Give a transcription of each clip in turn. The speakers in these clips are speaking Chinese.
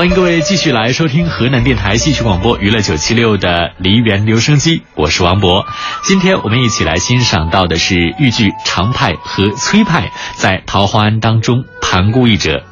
欢迎各位继续来收听河南电台戏曲广播娱乐九七六的梨园留声机，我是王博。今天我们一起来欣赏到的是豫剧常派和崔派在《桃花庵》当中盘古一者。《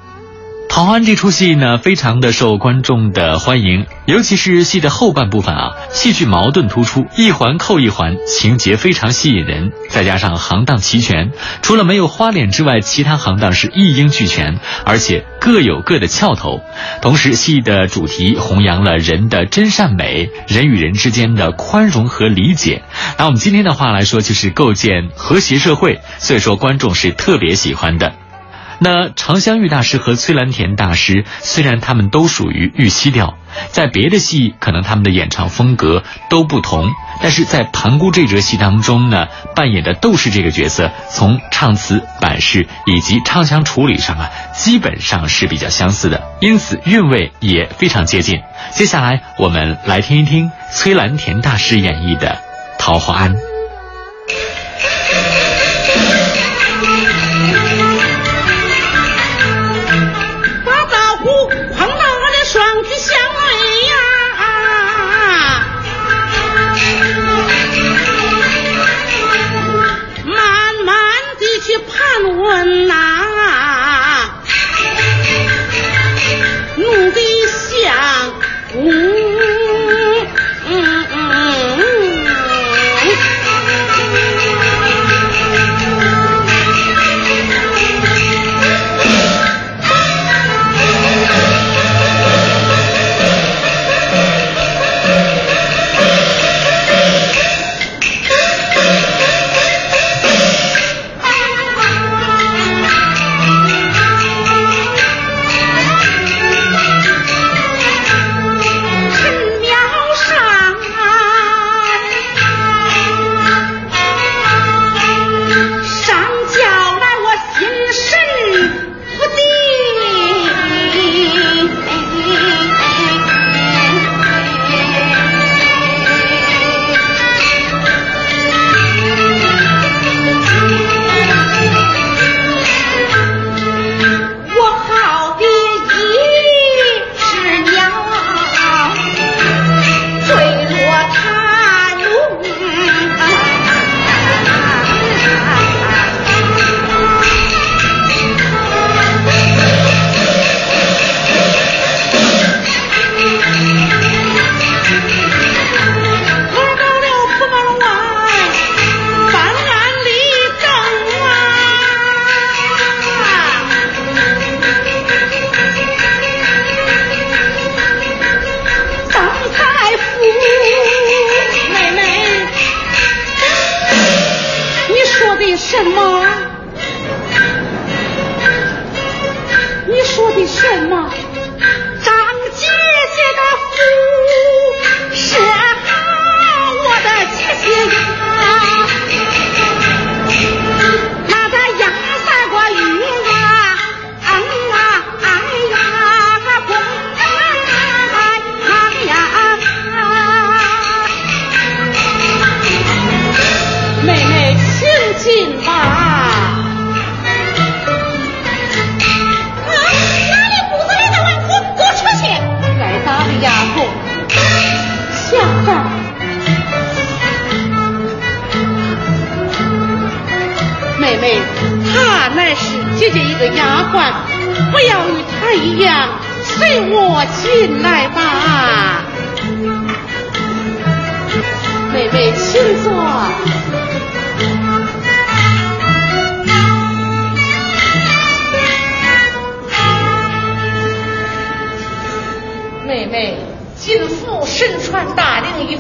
桃花庵》这出戏呢，非常的受观众的欢迎，尤其是戏的后半部分啊，戏剧矛盾突出，一环扣一环，情节非常吸引人。再加上行当齐全，除了没有花脸之外，其他行当是一应俱全，而且各有各的翘头。同时，戏的主题弘扬了人的真善美，人与人之间的宽容和理解。拿我们今天的话来说，就是构建和谐社会，所以说观众是特别喜欢的。那常香玉大师和崔兰田大师，虽然他们都属于玉溪调，在别的戏可能他们的演唱风格都不同，但是在盘姑这折戏当中呢，扮演的斗士这个角色，从唱词、板式以及唱腔处理上啊，基本上是比较相似的，因此韵味也非常接近。接下来我们来听一听崔兰田大师演绎的《桃花庵》。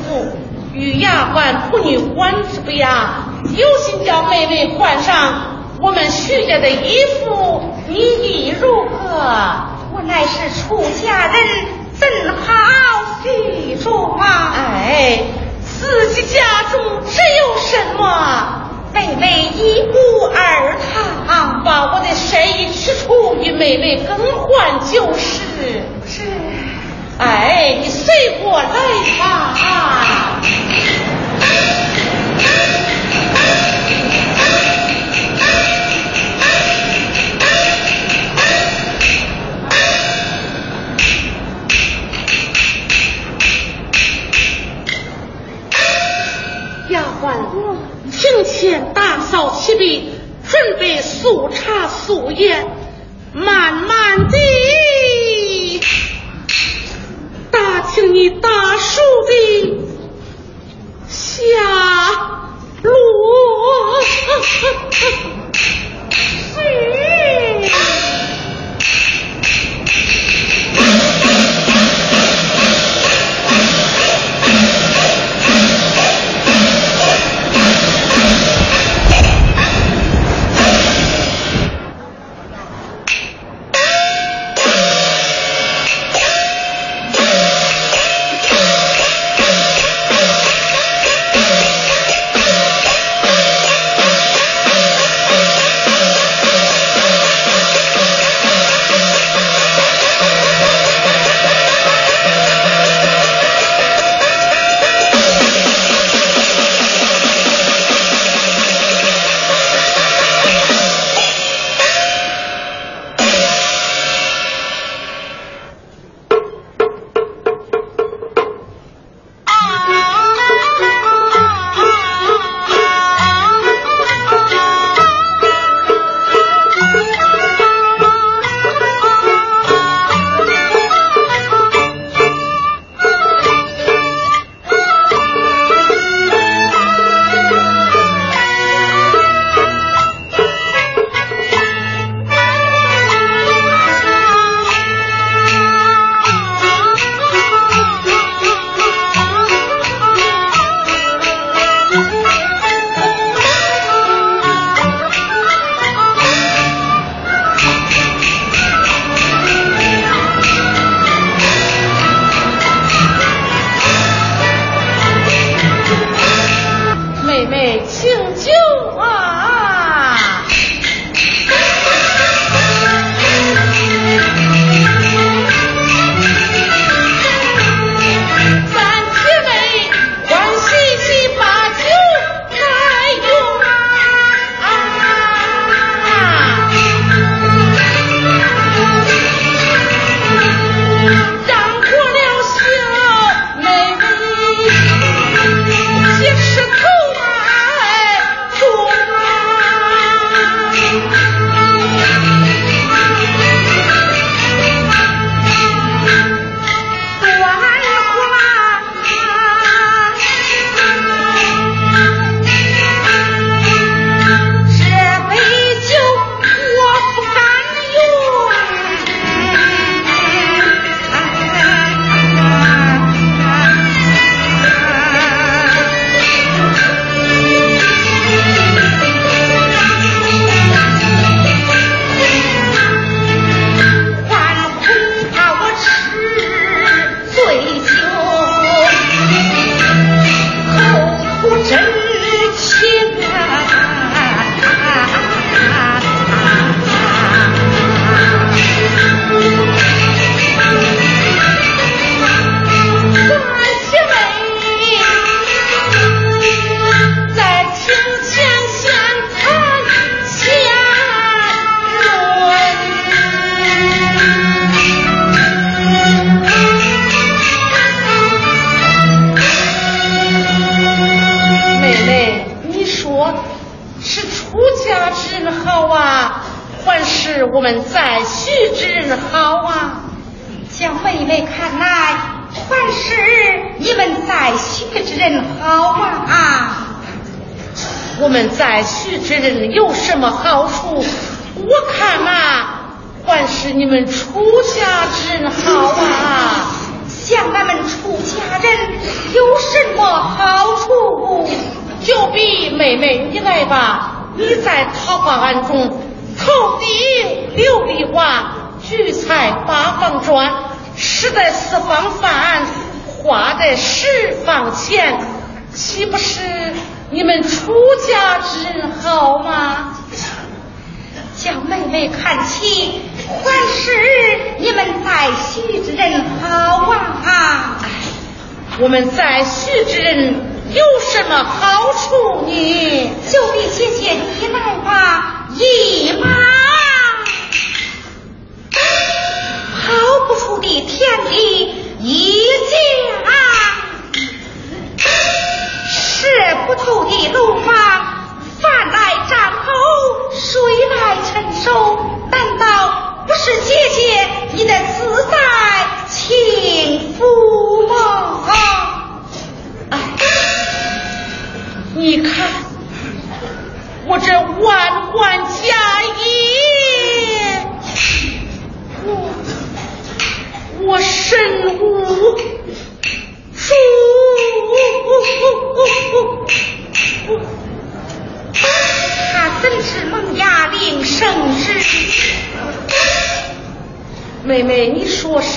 父与丫鬟妇女官之不雅，有心叫妹妹换上我们徐家的衣服，你意如何？我乃是出家人，怎好细说嘛？哎，自己家中只有什么？妹妹一无二堂，把我的身衣取出与妹妹更换就是。哎你随我来吧。丫鬟请前打扫起的准备素茶素颜慢慢打来去之人有什么好处？我看嘛，还是你们出家之人好啊。像俺们出家人有什么好处？就比妹妹你来吧，你在桃花庵中投地琉璃瓦，聚财八方砖，吃得四方饭，花得十方钱，岂不是？你们出家之人好吗？向妹妹看齐，还是你们在徐之人好啊？我们在徐之人有什么好处呢？就比姐姐你来吧，姨妈。跑不出的田地，一。土地楼房，饭来张口，水来承手，难道不是姐姐你的自在？情夫梦。啊。你看。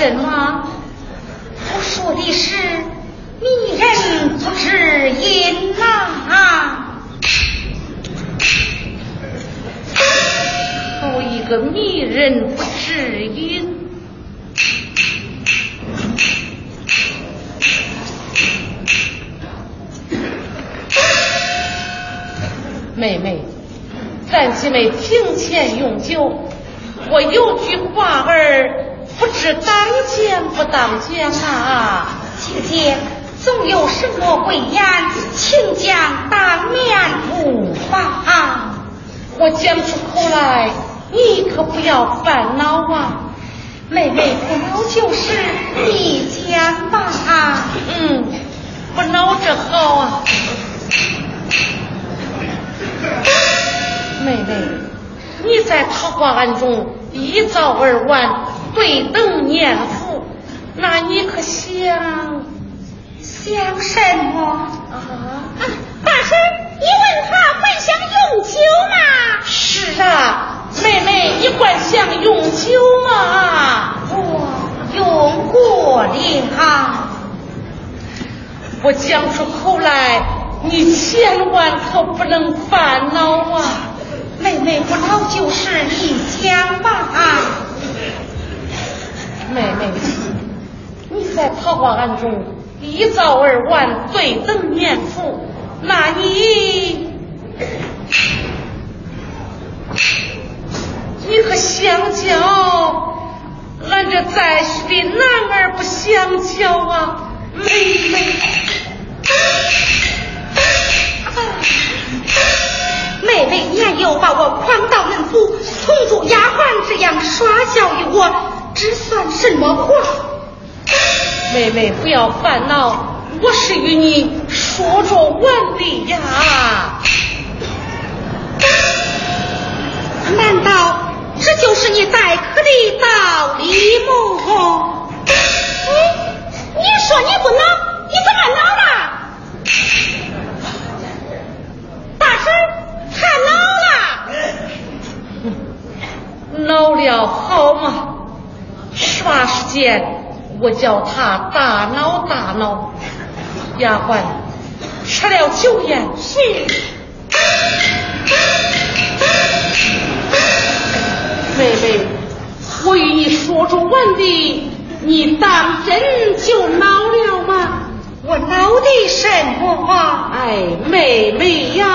什么？我说的是迷人不知音呐！好一个迷人不知音！妹妹，咱姐妹庭前用酒，我有句话儿，不知当讲不当讲啊？姐姐，总有什么贵言，请讲当面无妨。我讲出口来，你可不要烦恼啊！妹妹不恼就是，你讲吧。嗯，不恼着好啊。妹妹，你在桃花庵中一早二晚对等念佛，那你可想想什么啊？大婶，你问他还想永久吗？是啊，妹妹，你还想永久吗？我用过了。我讲出口来。你千万可不能烦恼啊！妹妹不老就是一讲吧。妹妹，你在桃花庵中一早而晚对等念佛，那你你可相交？俺这在世的男儿不相交啊，妹妹。妹妹年幼，把我诓到门府，同住丫鬟这样耍笑于我，这算什么话？妹妹不要烦恼，我是与你说着玩的呀。难道这就是你待客的道理吗？你你说你不恼，你怎么恼了？大婶太恼了。恼了好吗？耍时间我叫他大闹大闹。丫鬟吃了酒宴，是。妹妹，我与你说着玩的，你当真就恼了吗？我恼的什么话？哎，妹妹呀！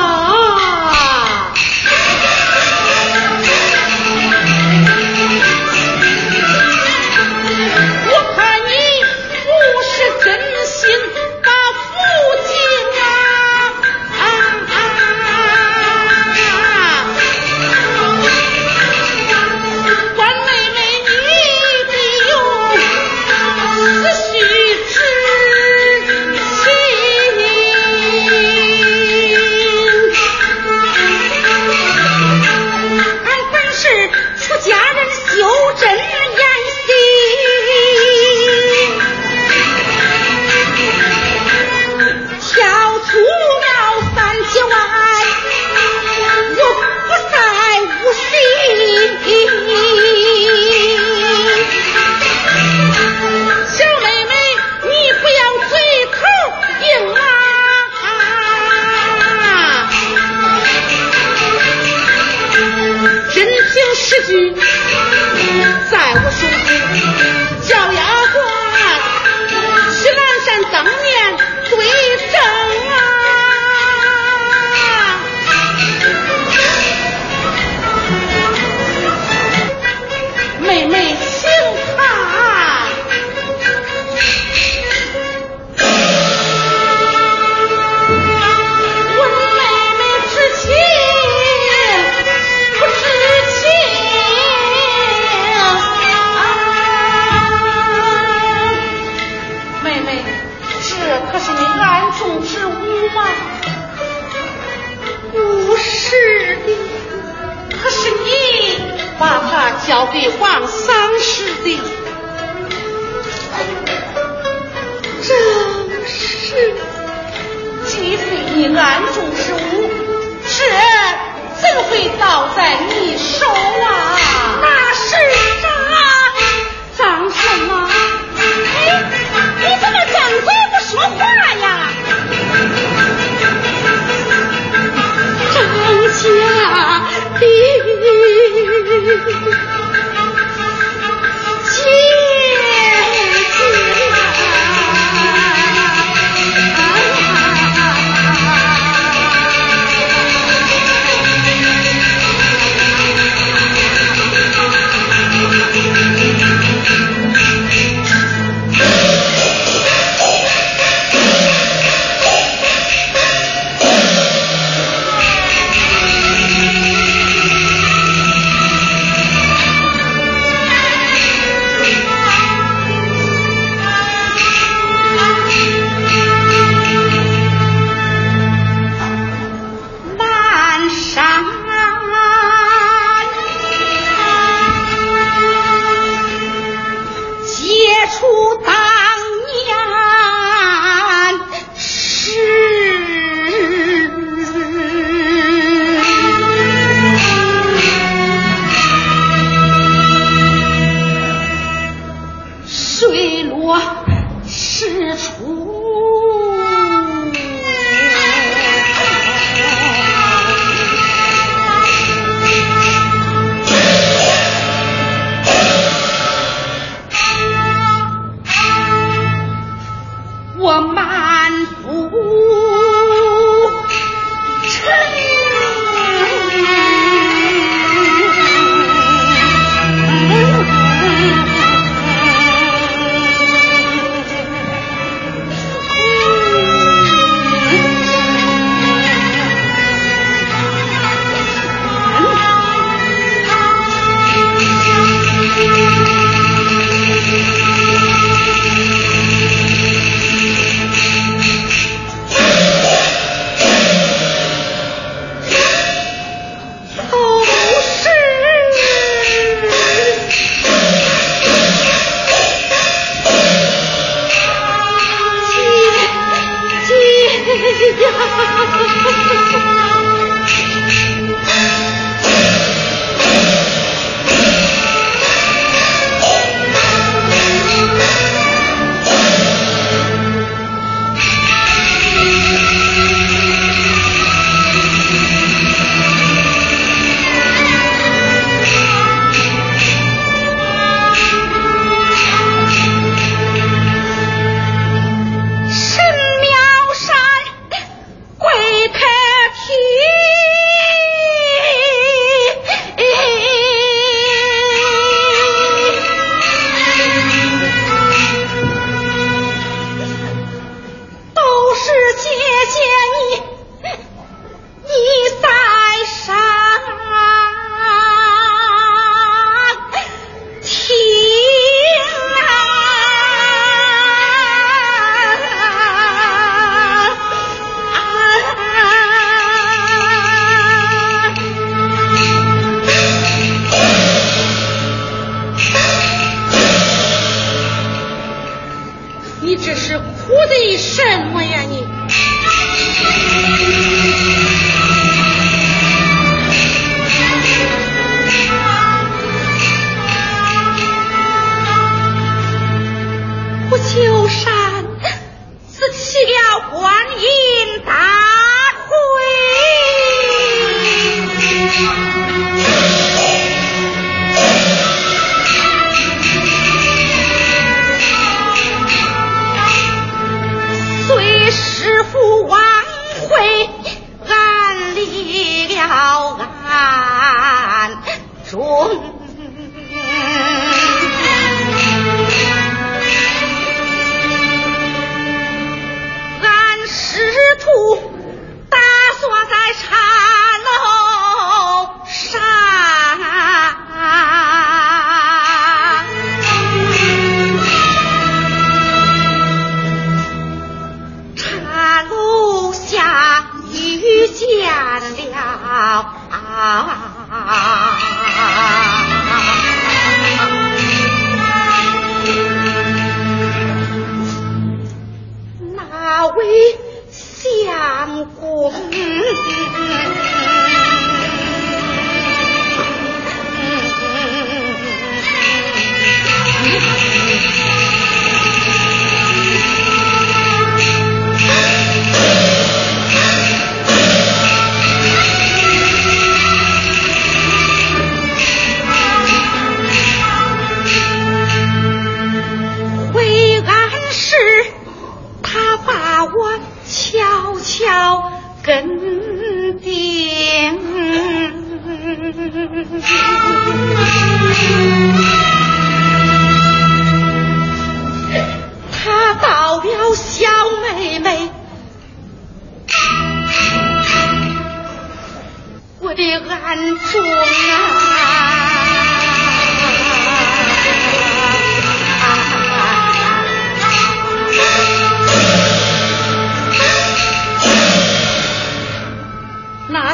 も。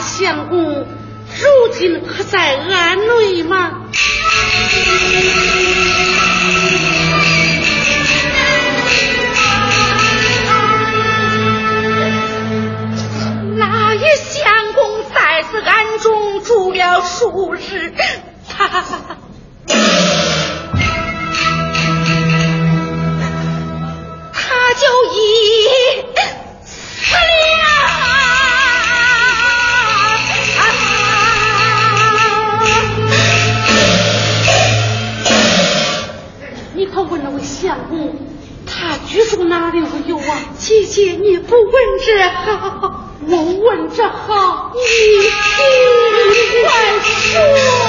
相公，如今可在庵内吗？那也相公在此庵中住了数日。哪里会有啊？姐姐，你不问这好，我问这好，你听快说。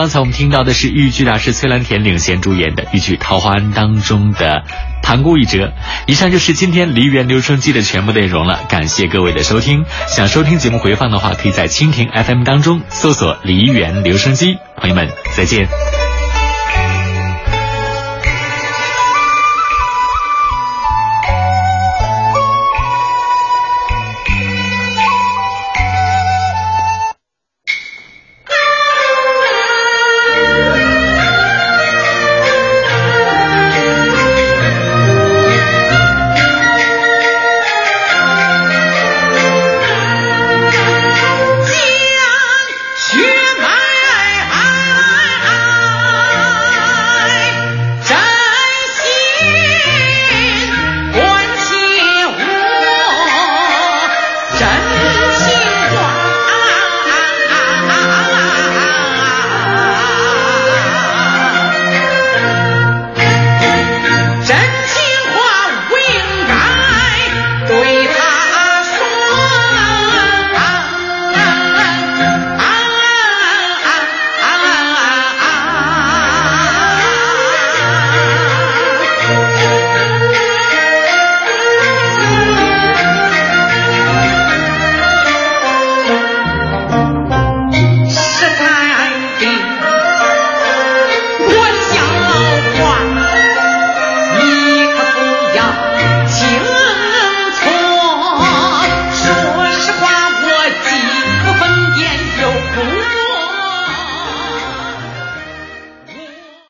刚才我们听到的是豫剧大师崔兰田领衔主演的豫剧《桃花庵》当中的盘古一折。以上就是今天梨园留声机的全部内容了，感谢各位的收听。想收听节目回放的话，可以在蜻蜓 FM 当中搜索“梨园留声机”。朋友们，再见。